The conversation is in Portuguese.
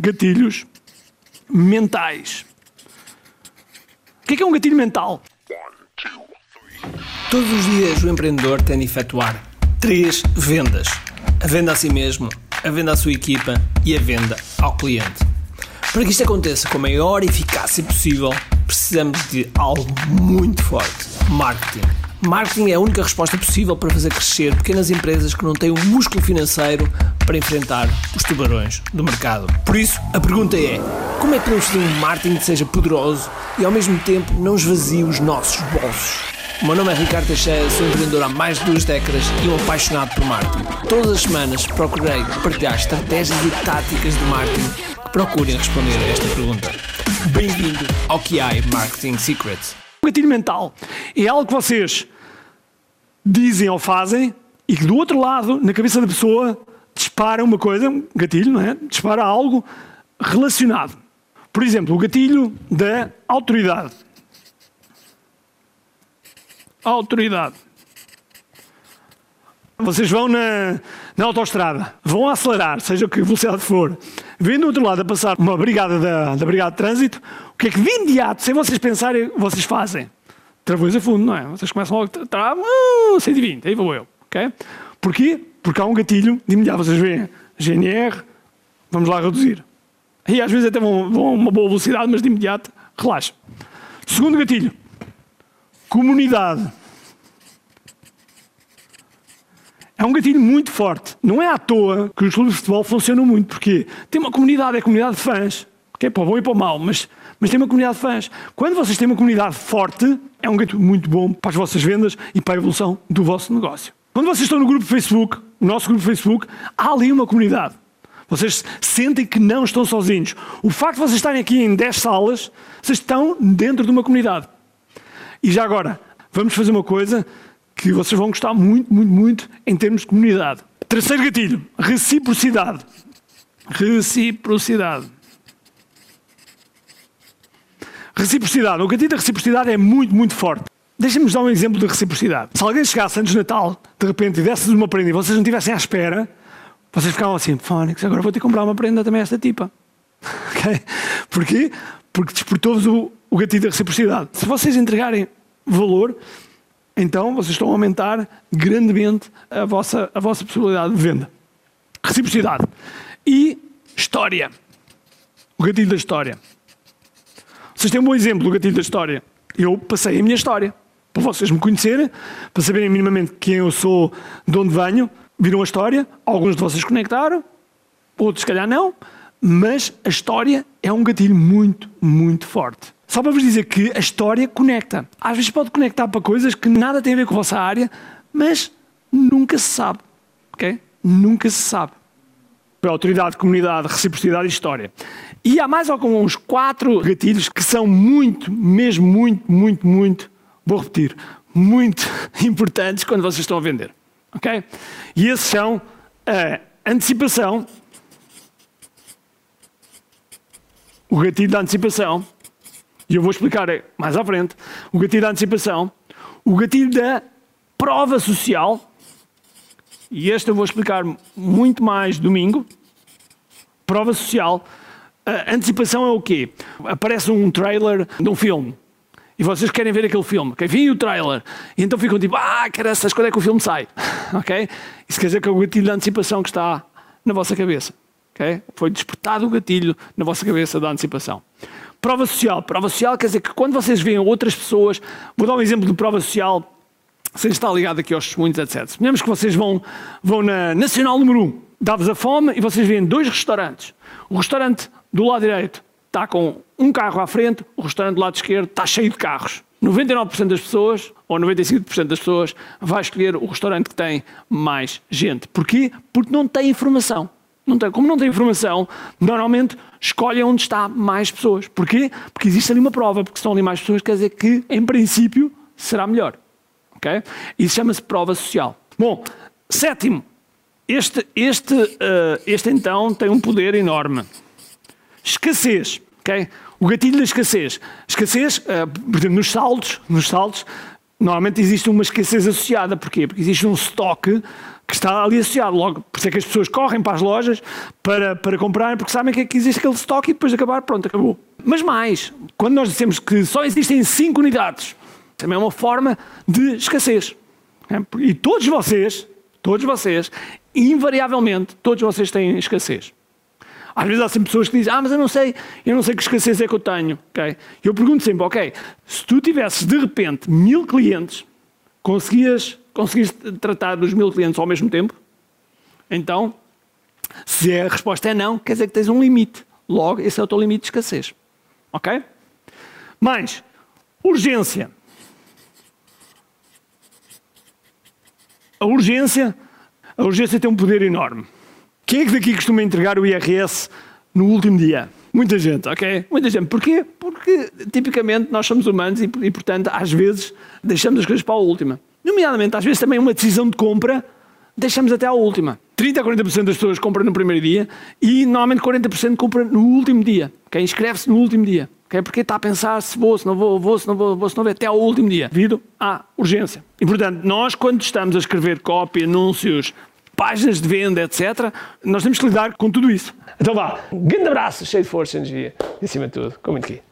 gatilhos mentais. O que é, que é um gatilho mental? Todos os dias o empreendedor tem de efetuar três vendas: a venda a si mesmo, a venda à sua equipa e a venda ao cliente. Para que isto aconteça com a maior eficácia possível, precisamos de algo muito forte: marketing. Marketing é a única resposta possível para fazer crescer pequenas empresas que não têm o músculo financeiro para enfrentar os tubarões do mercado. Por isso, a pergunta é: como é que podemos fazer um marketing que seja poderoso e ao mesmo tempo não esvazie os nossos bolsos? O meu nome é Ricardo Teixeira, sou empreendedor há mais de duas décadas e um apaixonado por marketing. Todas as semanas procurei partilhar estratégias e táticas de marketing que procurem responder a esta pergunta. Bem-vindo ao QI Marketing Secrets. O gatilho mental é algo que vocês dizem ou fazem e que do outro lado, na cabeça da pessoa, dispara uma coisa, um gatilho, não é? Dispara algo relacionado. Por exemplo, o gatilho da autoridade autoridade. Vocês vão na, na autostrada, vão acelerar, seja que velocidade for, vendo do outro lado a passar uma brigada da, da Brigada de Trânsito, o que é que de imediato, sem vocês pensarem, vocês fazem? Travões a fundo, não é? Vocês começam logo, tá, uh, 120, aí vou eu, ok? Porquê? Porque há um gatilho, de imediato vocês veem, GNR, vamos lá reduzir. E às vezes até vão, vão a uma boa velocidade, mas de imediato, relaxa. Segundo gatilho, Comunidade. É um gatilho muito forte. Não é à toa que os clubes de futebol funcionam muito, porque tem uma comunidade, é comunidade de fãs, que é para o bom e para o mau, mas, mas tem uma comunidade de fãs. Quando vocês têm uma comunidade forte, é um gatilho muito bom para as vossas vendas e para a evolução do vosso negócio. Quando vocês estão no grupo Facebook, no nosso grupo Facebook, há ali uma comunidade. Vocês sentem que não estão sozinhos. O facto de vocês estarem aqui em 10 salas, vocês estão dentro de uma comunidade. E já agora, vamos fazer uma coisa que vocês vão gostar muito, muito, muito em termos de comunidade. Terceiro gatilho, reciprocidade. Reciprocidade. Reciprocidade. O gatilho da reciprocidade é muito, muito forte. Deixem-me dar um exemplo de reciprocidade. Se alguém chegasse antes de Natal, de repente, e desse uma prenda e vocês não estivessem à espera, vocês ficavam assim, fónix, agora vou ter que comprar uma prenda também a esta tipa. Okay? Porquê? Porque despertou-vos o, o gatilho da reciprocidade. Se vocês entregarem valor, então vocês estão a aumentar grandemente a vossa, a vossa possibilidade de venda. Reciprocidade. E história. O gatilho da história. Vocês têm um bom exemplo do gatilho da história. Eu passei a minha história. Para vocês me conhecerem, para saberem minimamente quem eu sou, de onde venho, viram a história. Alguns de vocês conectaram, outros, se calhar, não. Mas a história é um gatilho muito, muito forte. Só para vos dizer que a história conecta. Às vezes pode conectar para coisas que nada têm a ver com a vossa área, mas nunca se sabe. Ok? Nunca se sabe. Autoridade, comunidade, reciprocidade e história. E há mais alguns quatro gatilhos que são muito, mesmo muito, muito, muito, vou repetir, muito importantes quando vocês estão a vender. Ok? E esses são a antecipação, o gatilho da antecipação, e eu vou explicar mais à frente, o gatilho da antecipação, o gatilho da prova social, e este eu vou explicar muito mais domingo. Prova social. A antecipação é o quê? Aparece um trailer de um filme e vocês querem ver aquele filme, okay? vi o trailer, e então ficam tipo, ah, essas quando é que o filme sai? ok? Isso quer dizer que é o gatilho da antecipação que está na vossa cabeça. Okay? Foi despertado o gatilho na vossa cabeça da antecipação. Prova social. Prova social quer dizer que quando vocês veem outras pessoas, vou dar um exemplo de prova social, sem estar ligado aqui aos testemunhos, etc. Suponhamos que vocês vão, vão na Nacional número 1, dá-vos a fome e vocês veem dois restaurantes. O restaurante do lado direito está com um carro à frente, o restaurante do lado esquerdo está cheio de carros. 99% das pessoas, ou 95% das pessoas, vai escolher o restaurante que tem mais gente. Porquê? Porque não tem informação. Não tem, como não tem informação, normalmente escolhem onde está mais pessoas. Porquê? Porque existe ali uma prova, porque estão ali mais pessoas, quer dizer que, em princípio, será melhor. Okay? Isso chama-se prova social. Bom, sétimo, este, este, uh, este então tem um poder enorme. Escassez. Okay? O gatilho da escassez. Escassez, uh, por exemplo, nos saldos, nos saldos, normalmente existe uma escassez associada. Porquê? Porque existe um estoque que está ali associado. Logo, por isso é que as pessoas correm para as lojas para, para comprarem, porque sabem que, é que existe aquele estoque e depois de acabar, pronto, acabou. Mas mais, quando nós dissemos que só existem 5 unidades, também é uma forma de escassez. É? E todos vocês, todos vocês, invariavelmente, todos vocês têm escassez. Às vezes há sempre pessoas que dizem, ah, mas eu não sei, eu não sei que escassez é que eu tenho. Okay? Eu pergunto sempre, ok, se tu tivesses de repente mil clientes, conseguias, conseguias tratar dos mil clientes ao mesmo tempo? Então, se a resposta é não, quer dizer que tens um limite. Logo, esse é o teu limite de escassez. Ok? Mais, urgência. A urgência, a urgência tem um poder enorme. Quem é que daqui costuma entregar o IRS no último dia? Muita gente, ok? Muita gente. Porquê? Porque tipicamente nós somos humanos e, e, portanto, às vezes deixamos as coisas para a última. Nomeadamente, às vezes também uma decisão de compra deixamos até à última. 30 a 40% das pessoas compram no primeiro dia e normalmente 40% compram no último dia. Okay? Inscreve-se no último dia. Okay? Porque está a pensar se vou, se não vou, vou, se não vou, vou, se não vou, até ao último dia. Devido à urgência. E portanto, nós quando estamos a escrever copy, anúncios, páginas de venda, etc. Nós temos que lidar com tudo isso. Então vá, um grande abraço, cheio de força e energia, e acima de tudo, com muito aqui.